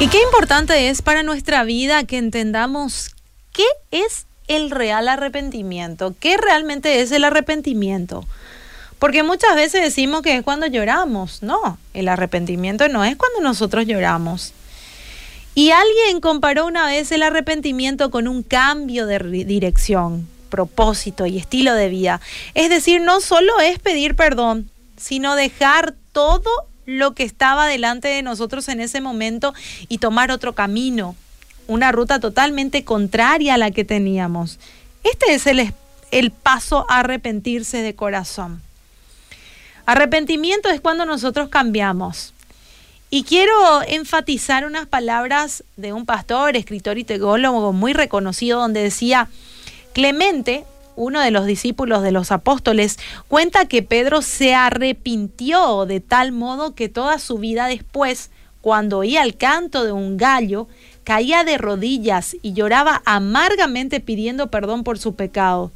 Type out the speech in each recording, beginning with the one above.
Y qué importante es para nuestra vida que entendamos qué es el real arrepentimiento, qué realmente es el arrepentimiento. Porque muchas veces decimos que es cuando lloramos. No, el arrepentimiento no es cuando nosotros lloramos. Y alguien comparó una vez el arrepentimiento con un cambio de dirección, propósito y estilo de vida. Es decir, no solo es pedir perdón, sino dejar todo lo que estaba delante de nosotros en ese momento y tomar otro camino, una ruta totalmente contraria a la que teníamos. Este es el, el paso a arrepentirse de corazón. Arrepentimiento es cuando nosotros cambiamos. Y quiero enfatizar unas palabras de un pastor, escritor y teólogo muy reconocido, donde decía, Clemente, uno de los discípulos de los apóstoles, cuenta que Pedro se arrepintió de tal modo que toda su vida después, cuando oía el canto de un gallo, caía de rodillas y lloraba amargamente pidiendo perdón por su pecado.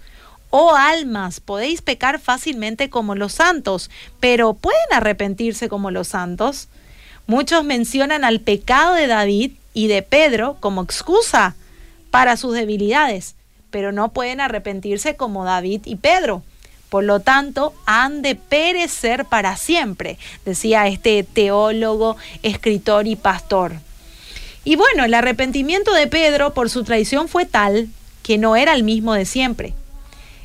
Oh almas, podéis pecar fácilmente como los santos, pero ¿pueden arrepentirse como los santos? Muchos mencionan al pecado de David y de Pedro como excusa para sus debilidades pero no pueden arrepentirse como David y Pedro. Por lo tanto, han de perecer para siempre, decía este teólogo, escritor y pastor. Y bueno, el arrepentimiento de Pedro por su traición fue tal que no era el mismo de siempre.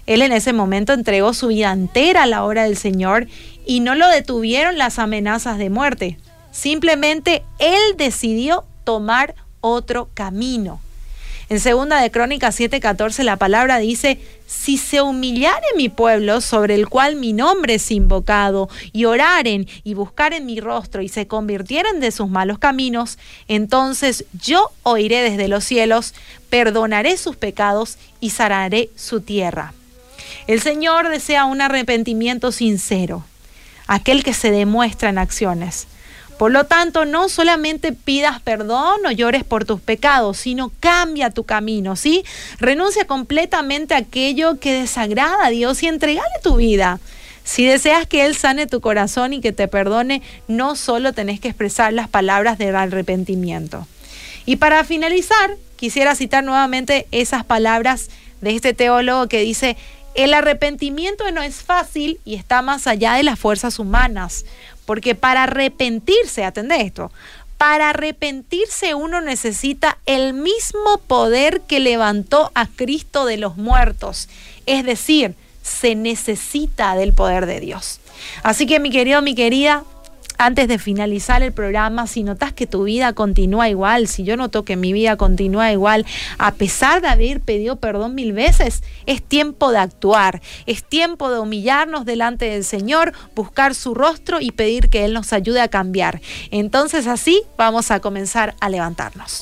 Él en ese momento entregó su vida entera a la obra del Señor y no lo detuvieron las amenazas de muerte. Simplemente él decidió tomar otro camino. En segunda de Crónicas 7:14 la palabra dice, si se humillare mi pueblo sobre el cual mi nombre es invocado, y oraren y buscaren mi rostro y se convirtieren de sus malos caminos, entonces yo oiré desde los cielos, perdonaré sus pecados y sanaré su tierra. El Señor desea un arrepentimiento sincero, aquel que se demuestra en acciones. Por lo tanto, no solamente pidas perdón o llores por tus pecados, sino cambia tu camino, ¿sí? Renuncia completamente a aquello que desagrada a Dios y entregale tu vida. Si deseas que Él sane tu corazón y que te perdone, no solo tenés que expresar las palabras del arrepentimiento. Y para finalizar, quisiera citar nuevamente esas palabras de este teólogo que dice, el arrepentimiento no es fácil y está más allá de las fuerzas humanas. Porque para arrepentirse, atende esto, para arrepentirse uno necesita el mismo poder que levantó a Cristo de los muertos. Es decir, se necesita del poder de Dios. Así que mi querido, mi querida, antes de finalizar el programa, si notas que tu vida continúa igual, si yo noto que mi vida continúa igual, a pesar de haber pedido perdón mil veces, es tiempo de actuar, es tiempo de humillarnos delante del Señor, buscar su rostro y pedir que Él nos ayude a cambiar. Entonces así vamos a comenzar a levantarnos.